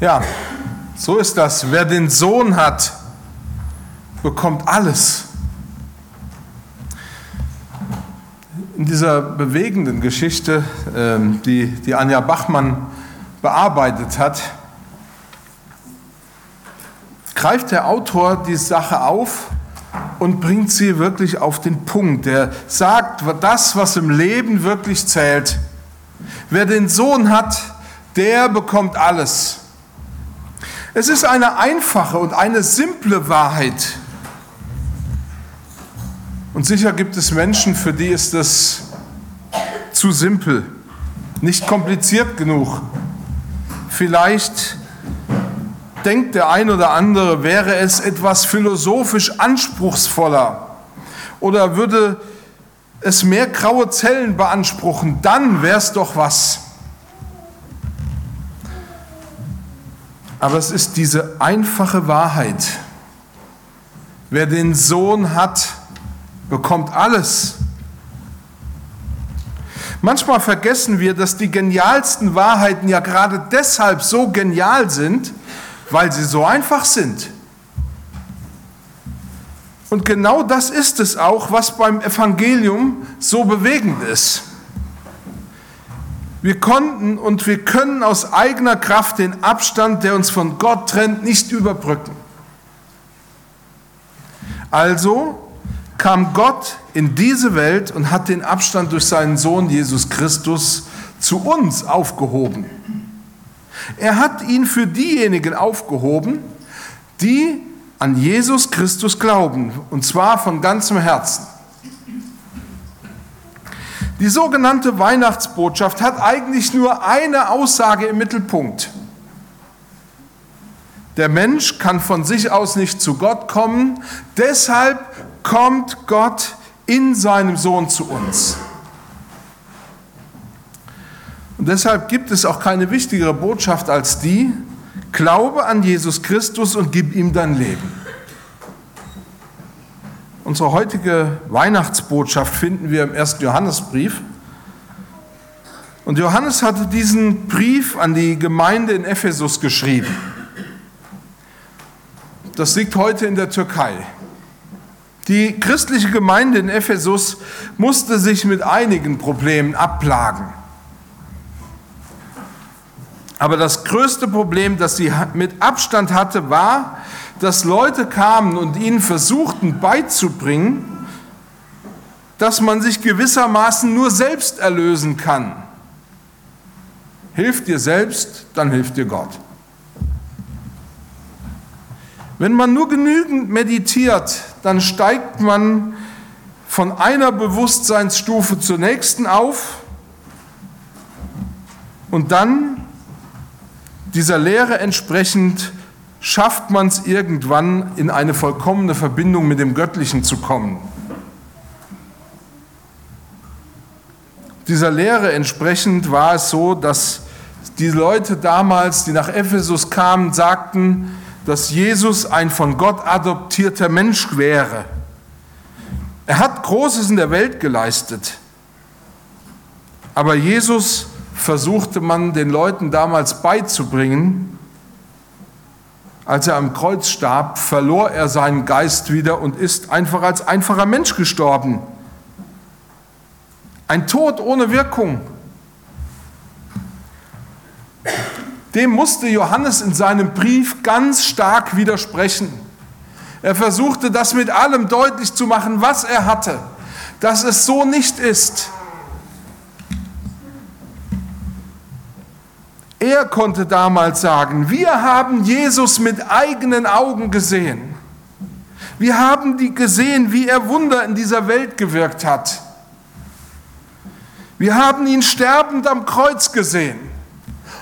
Ja, so ist das. Wer den Sohn hat, bekommt alles. In dieser bewegenden Geschichte, ähm, die, die Anja Bachmann bearbeitet hat, greift der Autor die Sache auf und bringt sie wirklich auf den Punkt. Er sagt, das, was im Leben wirklich zählt. Wer den Sohn hat, der bekommt alles. Es ist eine einfache und eine simple Wahrheit. Und sicher gibt es Menschen, für die ist das zu simpel, nicht kompliziert genug. Vielleicht denkt der ein oder andere, wäre es etwas philosophisch anspruchsvoller oder würde es mehr graue Zellen beanspruchen, dann wäre es doch was. Aber es ist diese einfache Wahrheit. Wer den Sohn hat, bekommt alles. Manchmal vergessen wir, dass die genialsten Wahrheiten ja gerade deshalb so genial sind, weil sie so einfach sind. Und genau das ist es auch, was beim Evangelium so bewegend ist. Wir konnten und wir können aus eigener Kraft den Abstand, der uns von Gott trennt, nicht überbrücken. Also kam Gott in diese Welt und hat den Abstand durch seinen Sohn Jesus Christus zu uns aufgehoben. Er hat ihn für diejenigen aufgehoben, die an Jesus Christus glauben, und zwar von ganzem Herzen. Die sogenannte Weihnachtsbotschaft hat eigentlich nur eine Aussage im Mittelpunkt. Der Mensch kann von sich aus nicht zu Gott kommen, deshalb kommt Gott in seinem Sohn zu uns. Und deshalb gibt es auch keine wichtigere Botschaft als die, glaube an Jesus Christus und gib ihm dein Leben. Unsere heutige Weihnachtsbotschaft finden wir im ersten Johannesbrief. Und Johannes hatte diesen Brief an die Gemeinde in Ephesus geschrieben. Das liegt heute in der Türkei. Die christliche Gemeinde in Ephesus musste sich mit einigen Problemen abplagen. Aber das größte Problem, das sie mit Abstand hatte, war, dass Leute kamen und ihnen versuchten beizubringen, dass man sich gewissermaßen nur selbst erlösen kann. Hilf dir selbst, dann hilft dir Gott. Wenn man nur genügend meditiert, dann steigt man von einer Bewusstseinsstufe zur nächsten auf und dann dieser Lehre entsprechend schafft man es irgendwann in eine vollkommene Verbindung mit dem Göttlichen zu kommen. Dieser Lehre entsprechend war es so, dass die Leute damals, die nach Ephesus kamen, sagten, dass Jesus ein von Gott adoptierter Mensch wäre. Er hat Großes in der Welt geleistet. Aber Jesus versuchte man den Leuten damals beizubringen, als er am Kreuz starb, verlor er seinen Geist wieder und ist einfach als einfacher Mensch gestorben. Ein Tod ohne Wirkung. Dem musste Johannes in seinem Brief ganz stark widersprechen. Er versuchte das mit allem deutlich zu machen, was er hatte, dass es so nicht ist. Er konnte damals sagen, wir haben Jesus mit eigenen Augen gesehen. Wir haben die gesehen, wie er Wunder in dieser Welt gewirkt hat. Wir haben ihn sterbend am Kreuz gesehen.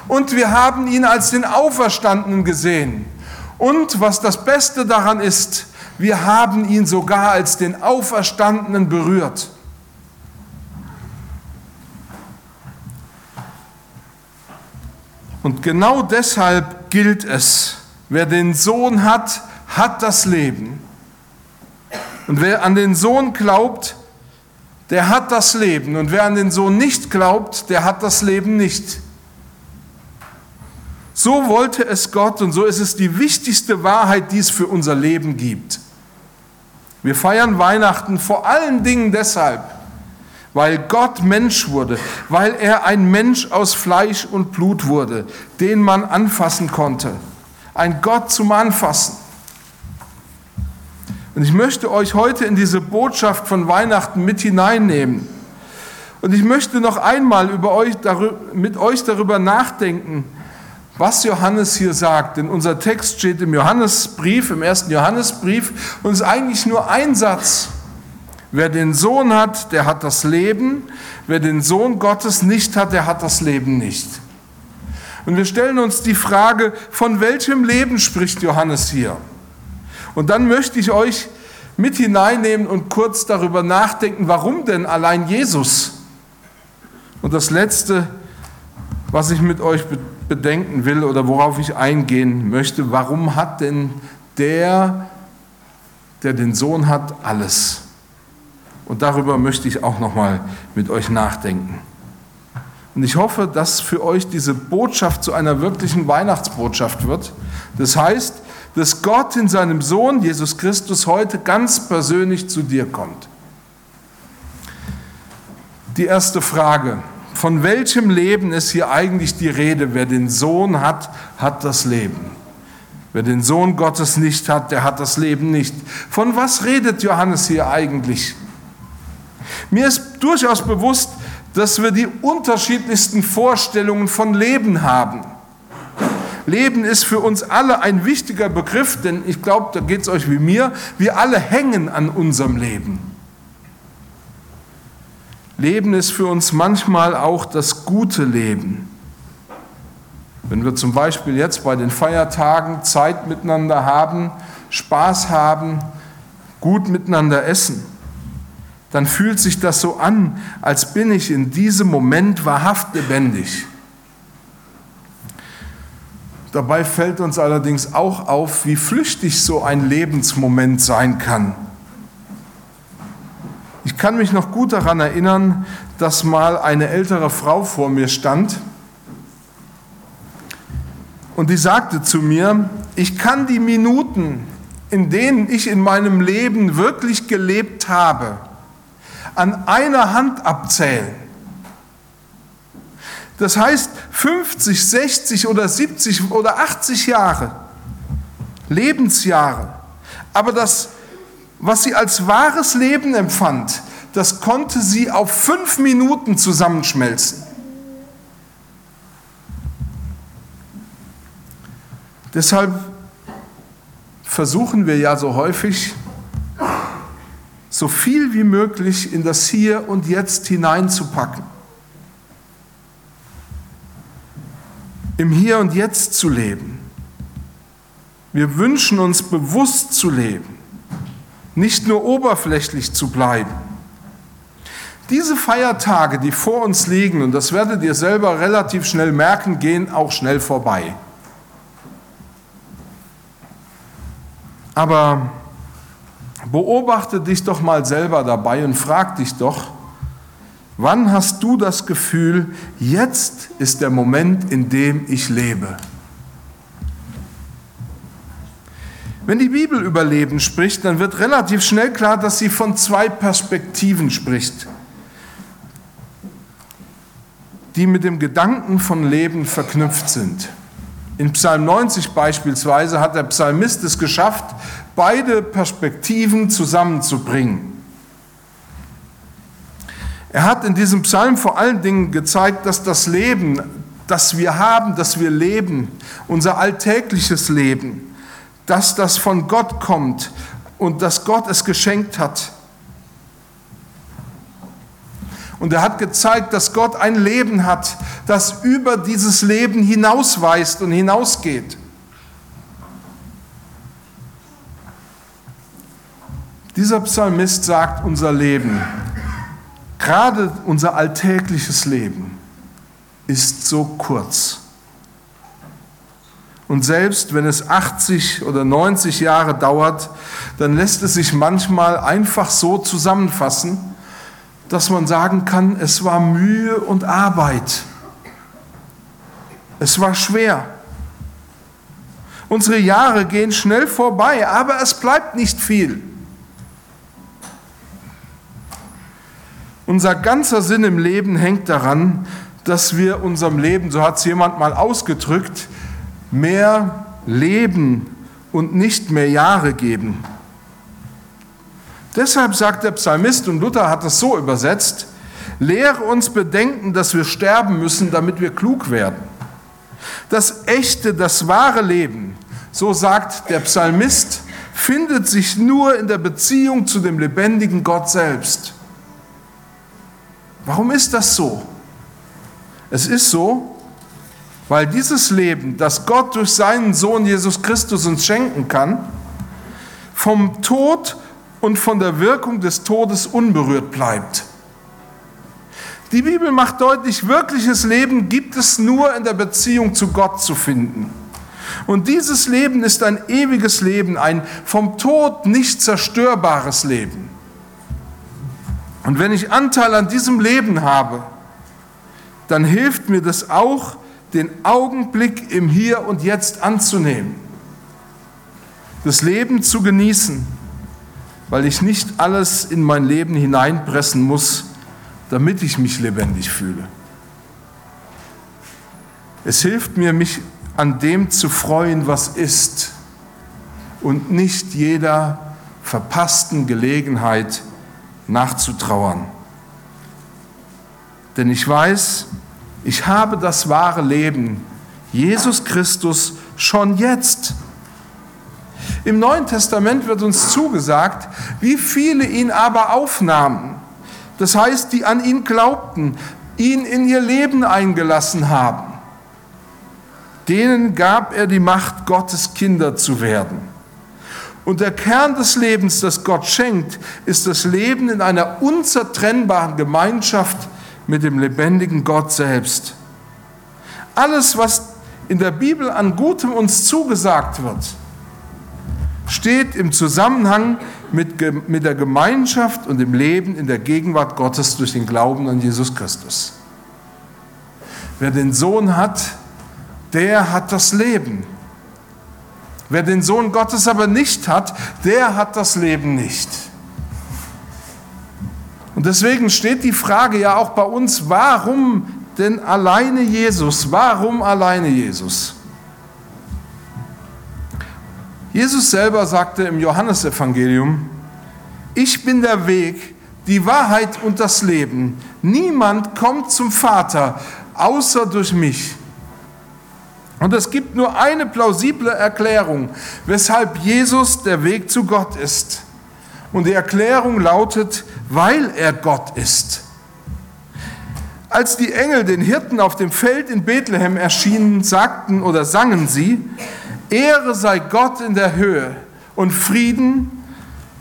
Und wir haben ihn als den Auferstandenen gesehen. Und was das Beste daran ist, wir haben ihn sogar als den Auferstandenen berührt. Und genau deshalb gilt es, wer den Sohn hat, hat das Leben. Und wer an den Sohn glaubt, der hat das Leben. Und wer an den Sohn nicht glaubt, der hat das Leben nicht. So wollte es Gott und so ist es die wichtigste Wahrheit, die es für unser Leben gibt. Wir feiern Weihnachten vor allen Dingen deshalb, weil Gott Mensch wurde, weil er ein Mensch aus Fleisch und Blut wurde, den man anfassen konnte. Ein Gott zum Anfassen. Und ich möchte euch heute in diese Botschaft von Weihnachten mit hineinnehmen. Und ich möchte noch einmal über euch, mit euch darüber nachdenken, was Johannes hier sagt. Denn unser Text steht im Johannesbrief, im ersten Johannesbrief, und ist eigentlich nur ein Satz. Wer den Sohn hat, der hat das Leben. Wer den Sohn Gottes nicht hat, der hat das Leben nicht. Und wir stellen uns die Frage, von welchem Leben spricht Johannes hier? Und dann möchte ich euch mit hineinnehmen und kurz darüber nachdenken, warum denn allein Jesus? Und das Letzte, was ich mit euch bedenken will oder worauf ich eingehen möchte, warum hat denn der, der den Sohn hat, alles? Und darüber möchte ich auch nochmal mit euch nachdenken. Und ich hoffe, dass für euch diese Botschaft zu einer wirklichen Weihnachtsbotschaft wird. Das heißt, dass Gott in seinem Sohn Jesus Christus heute ganz persönlich zu dir kommt. Die erste Frage, von welchem Leben ist hier eigentlich die Rede? Wer den Sohn hat, hat das Leben. Wer den Sohn Gottes nicht hat, der hat das Leben nicht. Von was redet Johannes hier eigentlich? Mir ist durchaus bewusst, dass wir die unterschiedlichsten Vorstellungen von Leben haben. Leben ist für uns alle ein wichtiger Begriff, denn ich glaube, da geht es euch wie mir, wir alle hängen an unserem Leben. Leben ist für uns manchmal auch das gute Leben. Wenn wir zum Beispiel jetzt bei den Feiertagen Zeit miteinander haben, Spaß haben, gut miteinander essen, dann fühlt sich das so an, als bin ich in diesem Moment wahrhaft lebendig. Dabei fällt uns allerdings auch auf, wie flüchtig so ein Lebensmoment sein kann. Ich kann mich noch gut daran erinnern, dass mal eine ältere Frau vor mir stand und die sagte zu mir, ich kann die Minuten, in denen ich in meinem Leben wirklich gelebt habe, an einer Hand abzählen. Das heißt 50, 60 oder 70 oder 80 Jahre, Lebensjahre. Aber das was sie als wahres Leben empfand, das konnte sie auf fünf Minuten zusammenschmelzen. Deshalb versuchen wir ja so häufig, so viel wie möglich in das Hier und Jetzt hineinzupacken. Im Hier und Jetzt zu leben. Wir wünschen uns bewusst zu leben nicht nur oberflächlich zu bleiben. Diese Feiertage, die vor uns liegen, und das werdet ihr selber relativ schnell merken, gehen auch schnell vorbei. Aber beobachte dich doch mal selber dabei und frag dich doch, wann hast du das Gefühl, jetzt ist der Moment, in dem ich lebe? Wenn die Bibel über Leben spricht, dann wird relativ schnell klar, dass sie von zwei Perspektiven spricht, die mit dem Gedanken von Leben verknüpft sind. In Psalm 90 beispielsweise hat der Psalmist es geschafft, beide Perspektiven zusammenzubringen. Er hat in diesem Psalm vor allen Dingen gezeigt, dass das Leben, das wir haben, das wir leben, unser alltägliches Leben, dass das von Gott kommt und dass Gott es geschenkt hat. Und er hat gezeigt, dass Gott ein Leben hat, das über dieses Leben hinausweist und hinausgeht. Dieser Psalmist sagt, unser Leben, gerade unser alltägliches Leben, ist so kurz. Und selbst wenn es 80 oder 90 Jahre dauert, dann lässt es sich manchmal einfach so zusammenfassen, dass man sagen kann, es war Mühe und Arbeit. Es war schwer. Unsere Jahre gehen schnell vorbei, aber es bleibt nicht viel. Unser ganzer Sinn im Leben hängt daran, dass wir unserem Leben, so hat es jemand mal ausgedrückt, mehr Leben und nicht mehr Jahre geben. Deshalb sagt der Psalmist, und Luther hat es so übersetzt, lehre uns bedenken, dass wir sterben müssen, damit wir klug werden. Das echte, das wahre Leben, so sagt der Psalmist, findet sich nur in der Beziehung zu dem lebendigen Gott selbst. Warum ist das so? Es ist so, weil dieses Leben, das Gott durch seinen Sohn Jesus Christus uns schenken kann, vom Tod und von der Wirkung des Todes unberührt bleibt. Die Bibel macht deutlich, wirkliches Leben gibt es nur in der Beziehung zu Gott zu finden. Und dieses Leben ist ein ewiges Leben, ein vom Tod nicht zerstörbares Leben. Und wenn ich Anteil an diesem Leben habe, dann hilft mir das auch, den Augenblick im Hier und Jetzt anzunehmen, das Leben zu genießen, weil ich nicht alles in mein Leben hineinpressen muss, damit ich mich lebendig fühle. Es hilft mir, mich an dem zu freuen, was ist und nicht jeder verpassten Gelegenheit nachzutrauern. Denn ich weiß, ich habe das wahre Leben, Jesus Christus, schon jetzt. Im Neuen Testament wird uns zugesagt, wie viele ihn aber aufnahmen. Das heißt, die an ihn glaubten, ihn in ihr Leben eingelassen haben. Denen gab er die Macht, Gottes Kinder zu werden. Und der Kern des Lebens, das Gott schenkt, ist das Leben in einer unzertrennbaren Gemeinschaft mit dem lebendigen Gott selbst. Alles, was in der Bibel an Gutem uns zugesagt wird, steht im Zusammenhang mit, mit der Gemeinschaft und dem Leben in der Gegenwart Gottes durch den Glauben an Jesus Christus. Wer den Sohn hat, der hat das Leben. Wer den Sohn Gottes aber nicht hat, der hat das Leben nicht. Und deswegen steht die Frage ja auch bei uns, warum denn alleine Jesus? Warum alleine Jesus? Jesus selber sagte im Johannesevangelium, ich bin der Weg, die Wahrheit und das Leben. Niemand kommt zum Vater außer durch mich. Und es gibt nur eine plausible Erklärung, weshalb Jesus der Weg zu Gott ist. Und die Erklärung lautet, weil er Gott ist. Als die Engel den Hirten auf dem Feld in Bethlehem erschienen, sagten oder sangen sie, Ehre sei Gott in der Höhe und Frieden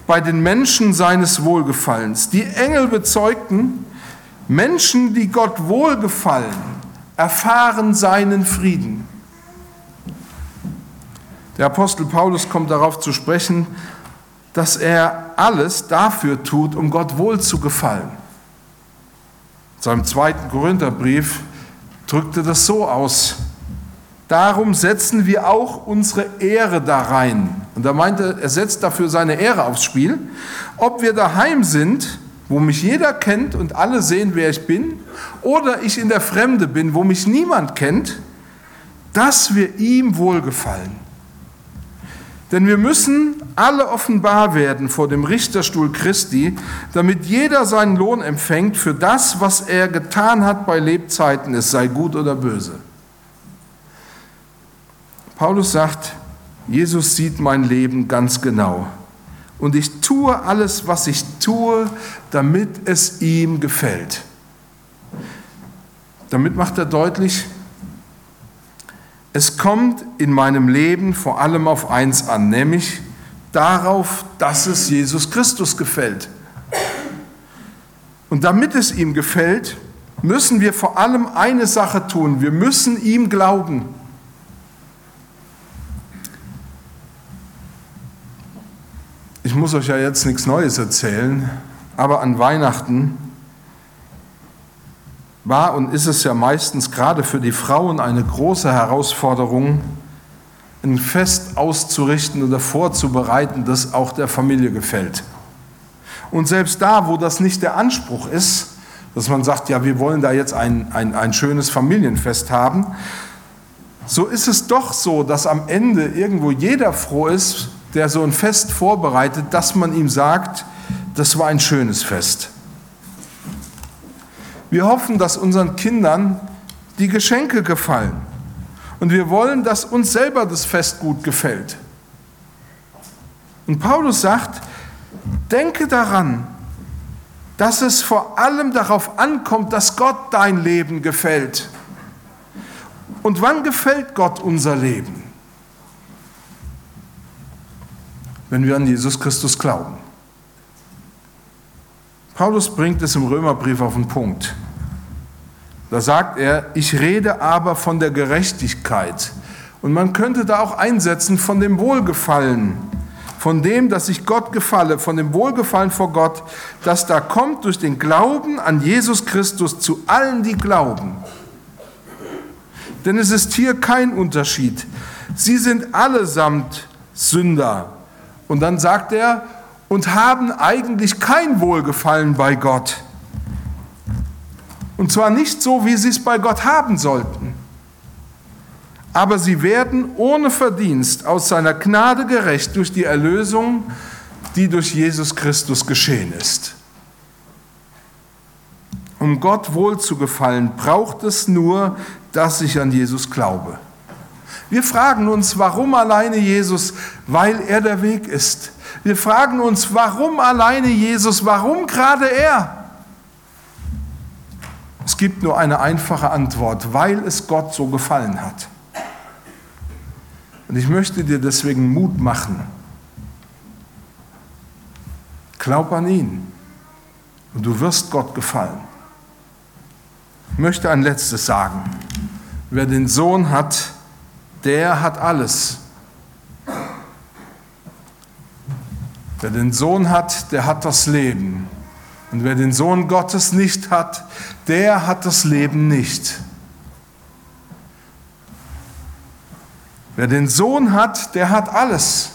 bei den Menschen seines Wohlgefallens. Die Engel bezeugten, Menschen, die Gott wohlgefallen, erfahren seinen Frieden. Der Apostel Paulus kommt darauf zu sprechen, dass er alles dafür tut, um Gott wohl zu gefallen. In seinem zweiten Korintherbrief drückte das so aus. Darum setzen wir auch unsere Ehre da rein. Und er meinte, er setzt dafür seine Ehre aufs Spiel. Ob wir daheim sind, wo mich jeder kennt und alle sehen, wer ich bin, oder ich in der Fremde bin, wo mich niemand kennt, dass wir ihm wohlgefallen. Denn wir müssen alle offenbar werden vor dem Richterstuhl Christi, damit jeder seinen Lohn empfängt für das, was er getan hat bei Lebzeiten, es sei gut oder böse. Paulus sagt, Jesus sieht mein Leben ganz genau. Und ich tue alles, was ich tue, damit es ihm gefällt. Damit macht er deutlich, es kommt in meinem Leben vor allem auf eins an, nämlich darauf, dass es Jesus Christus gefällt. Und damit es ihm gefällt, müssen wir vor allem eine Sache tun. Wir müssen ihm glauben. Ich muss euch ja jetzt nichts Neues erzählen, aber an Weihnachten war und ist es ja meistens gerade für die Frauen eine große Herausforderung, ein Fest auszurichten oder vorzubereiten, das auch der Familie gefällt. Und selbst da, wo das nicht der Anspruch ist, dass man sagt, ja, wir wollen da jetzt ein, ein, ein schönes Familienfest haben, so ist es doch so, dass am Ende irgendwo jeder froh ist, der so ein Fest vorbereitet, dass man ihm sagt, das war ein schönes Fest. Wir hoffen, dass unseren Kindern die Geschenke gefallen. Und wir wollen, dass uns selber das Fest gut gefällt. Und Paulus sagt, denke daran, dass es vor allem darauf ankommt, dass Gott dein Leben gefällt. Und wann gefällt Gott unser Leben? Wenn wir an Jesus Christus glauben. Paulus bringt es im Römerbrief auf den Punkt. Da sagt er, ich rede aber von der Gerechtigkeit. Und man könnte da auch einsetzen von dem Wohlgefallen, von dem, dass ich Gott gefalle, von dem Wohlgefallen vor Gott, das da kommt durch den Glauben an Jesus Christus zu allen, die glauben. Denn es ist hier kein Unterschied. Sie sind allesamt Sünder. Und dann sagt er, und haben eigentlich kein Wohlgefallen bei Gott. Und zwar nicht so, wie sie es bei Gott haben sollten. Aber sie werden ohne Verdienst aus seiner Gnade gerecht durch die Erlösung, die durch Jesus Christus geschehen ist. Um Gott wohlzugefallen, braucht es nur, dass ich an Jesus glaube. Wir fragen uns, warum alleine Jesus? Weil er der Weg ist. Wir fragen uns, warum alleine Jesus? Warum gerade er? Es gibt nur eine einfache Antwort, weil es Gott so gefallen hat. Und ich möchte dir deswegen Mut machen. Glaub an ihn und du wirst Gott gefallen. Ich möchte ein letztes sagen. Wer den Sohn hat, der hat alles. Wer den Sohn hat, der hat das Leben. Und wer den Sohn Gottes nicht hat, der hat das Leben nicht. Wer den Sohn hat, der hat alles.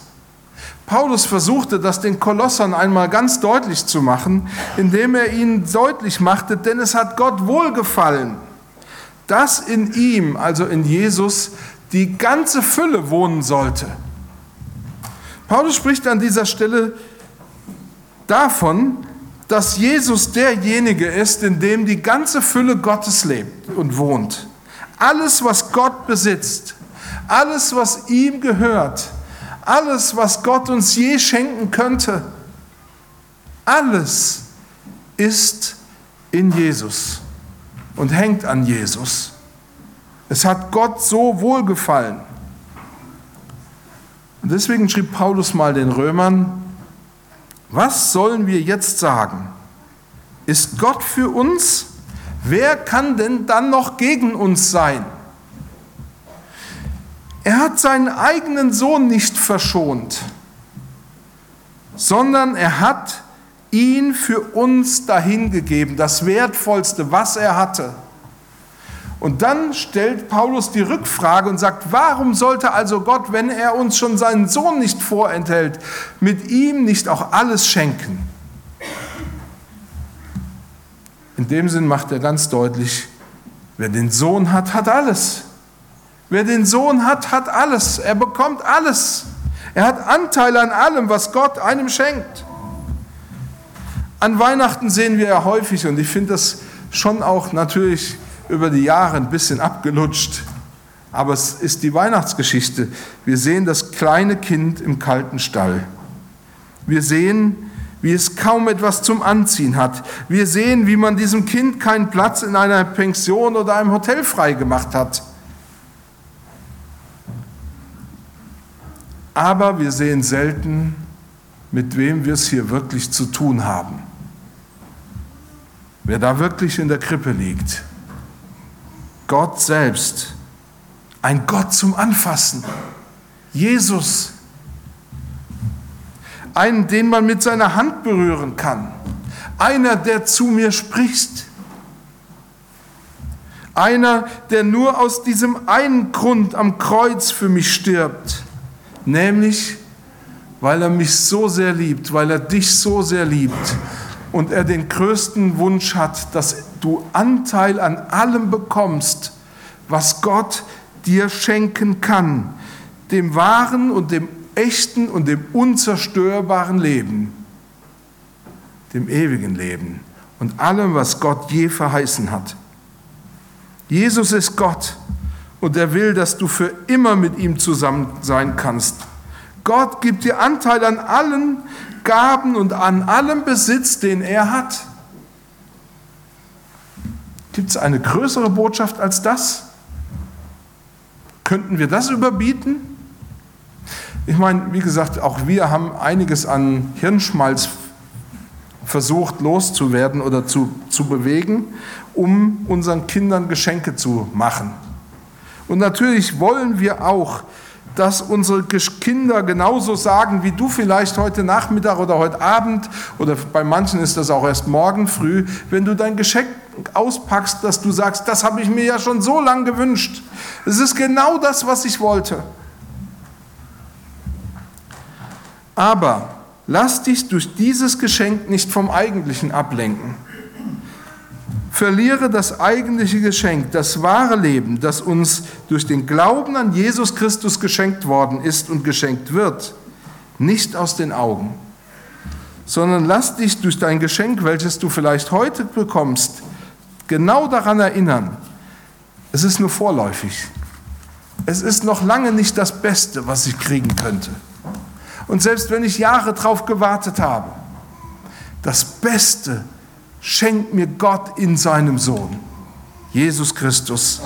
Paulus versuchte das den Kolossern einmal ganz deutlich zu machen, indem er ihnen deutlich machte, denn es hat Gott wohlgefallen, dass in ihm, also in Jesus, die ganze Fülle wohnen sollte. Paulus spricht an dieser Stelle davon, dass Jesus derjenige ist, in dem die ganze Fülle Gottes lebt und wohnt. Alles, was Gott besitzt, alles, was ihm gehört, alles, was Gott uns je schenken könnte, alles ist in Jesus und hängt an Jesus. Es hat Gott so wohlgefallen. Und deswegen schrieb Paulus mal den Römern, was sollen wir jetzt sagen? Ist Gott für uns? Wer kann denn dann noch gegen uns sein? Er hat seinen eigenen Sohn nicht verschont, sondern er hat ihn für uns dahingegeben, das Wertvollste, was er hatte. Und dann stellt Paulus die Rückfrage und sagt, warum sollte also Gott, wenn er uns schon seinen Sohn nicht vorenthält, mit ihm nicht auch alles schenken? In dem Sinn macht er ganz deutlich, wer den Sohn hat, hat alles. Wer den Sohn hat, hat alles. Er bekommt alles. Er hat Anteil an allem, was Gott einem schenkt. An Weihnachten sehen wir ja häufig, und ich finde das schon auch natürlich über die Jahre ein bisschen abgelutscht. Aber es ist die Weihnachtsgeschichte. Wir sehen das kleine Kind im kalten Stall. Wir sehen, wie es kaum etwas zum Anziehen hat. Wir sehen, wie man diesem Kind keinen Platz in einer Pension oder einem Hotel freigemacht hat. Aber wir sehen selten, mit wem wir es hier wirklich zu tun haben. Wer da wirklich in der Krippe liegt. Gott selbst, ein Gott zum Anfassen, Jesus, einen, den man mit seiner Hand berühren kann, einer, der zu mir spricht, Einer, der nur aus diesem einen Grund am Kreuz für mich stirbt, nämlich weil er mich so sehr liebt, weil er dich so sehr liebt und er den größten Wunsch hat, dass du Anteil an allem bekommst, was Gott dir schenken kann, dem wahren und dem echten und dem unzerstörbaren Leben, dem ewigen Leben und allem, was Gott je verheißen hat. Jesus ist Gott und er will, dass du für immer mit ihm zusammen sein kannst. Gott gibt dir Anteil an allen Gaben und an allem Besitz, den er hat. Gibt es eine größere Botschaft als das? Könnten wir das überbieten? Ich meine, wie gesagt, auch wir haben einiges an Hirnschmalz versucht loszuwerden oder zu, zu bewegen, um unseren Kindern Geschenke zu machen. Und natürlich wollen wir auch, dass unsere Kinder genauso sagen, wie du vielleicht heute Nachmittag oder heute Abend, oder bei manchen ist das auch erst morgen früh, wenn du dein Geschenk auspackst, dass du sagst, das habe ich mir ja schon so lange gewünscht. Es ist genau das, was ich wollte. Aber lass dich durch dieses Geschenk nicht vom Eigentlichen ablenken. Verliere das eigentliche Geschenk, das wahre Leben, das uns durch den Glauben an Jesus Christus geschenkt worden ist und geschenkt wird, nicht aus den Augen, sondern lass dich durch dein Geschenk, welches du vielleicht heute bekommst, genau daran erinnern, es ist nur vorläufig. Es ist noch lange nicht das Beste, was ich kriegen könnte. Und selbst wenn ich Jahre darauf gewartet habe, das Beste schenkt mir Gott in seinem Sohn, Jesus Christus.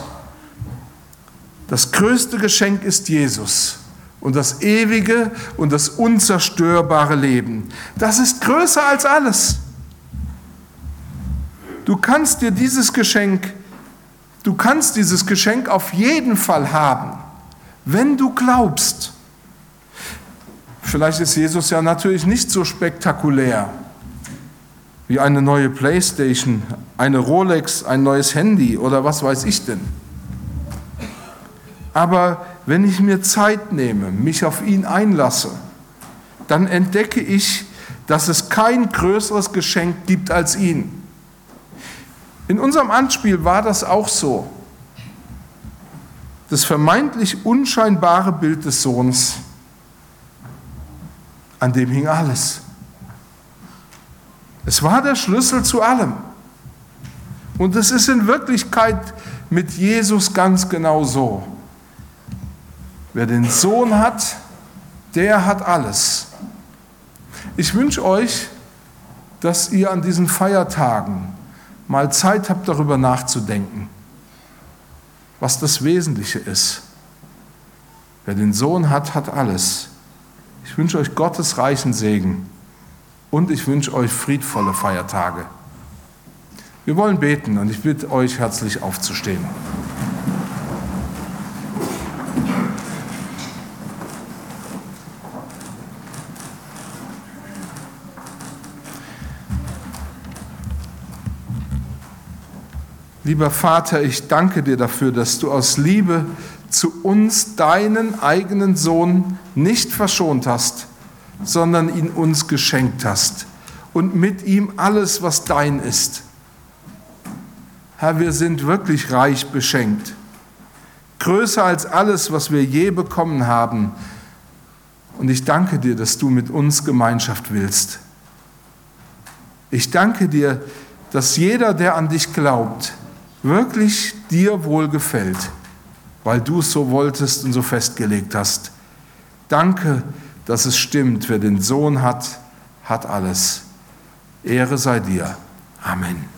Das größte Geschenk ist Jesus und das ewige und das unzerstörbare Leben. Das ist größer als alles. Du kannst dir dieses Geschenk, du kannst dieses Geschenk auf jeden Fall haben, wenn du glaubst. Vielleicht ist Jesus ja natürlich nicht so spektakulär wie eine neue Playstation, eine Rolex, ein neues Handy oder was weiß ich denn. Aber wenn ich mir Zeit nehme, mich auf ihn einlasse, dann entdecke ich, dass es kein größeres Geschenk gibt als ihn. In unserem Anspiel war das auch so. Das vermeintlich unscheinbare Bild des Sohns, an dem hing alles. Es war der Schlüssel zu allem. Und es ist in Wirklichkeit mit Jesus ganz genau so. Wer den Sohn hat, der hat alles. Ich wünsche euch, dass ihr an diesen Feiertagen mal Zeit habt, darüber nachzudenken, was das Wesentliche ist. Wer den Sohn hat, hat alles. Ich wünsche euch Gottes reichen Segen und ich wünsche euch friedvolle Feiertage. Wir wollen beten und ich bitte euch herzlich aufzustehen. Lieber Vater, ich danke dir dafür, dass du aus Liebe zu uns deinen eigenen Sohn nicht verschont hast, sondern ihn uns geschenkt hast und mit ihm alles, was dein ist. Herr, wir sind wirklich reich beschenkt, größer als alles, was wir je bekommen haben. Und ich danke dir, dass du mit uns Gemeinschaft willst. Ich danke dir, dass jeder, der an dich glaubt, wirklich dir wohlgefällt, weil du es so wolltest und so festgelegt hast. Danke, dass es stimmt, wer den Sohn hat, hat alles. Ehre sei dir. Amen.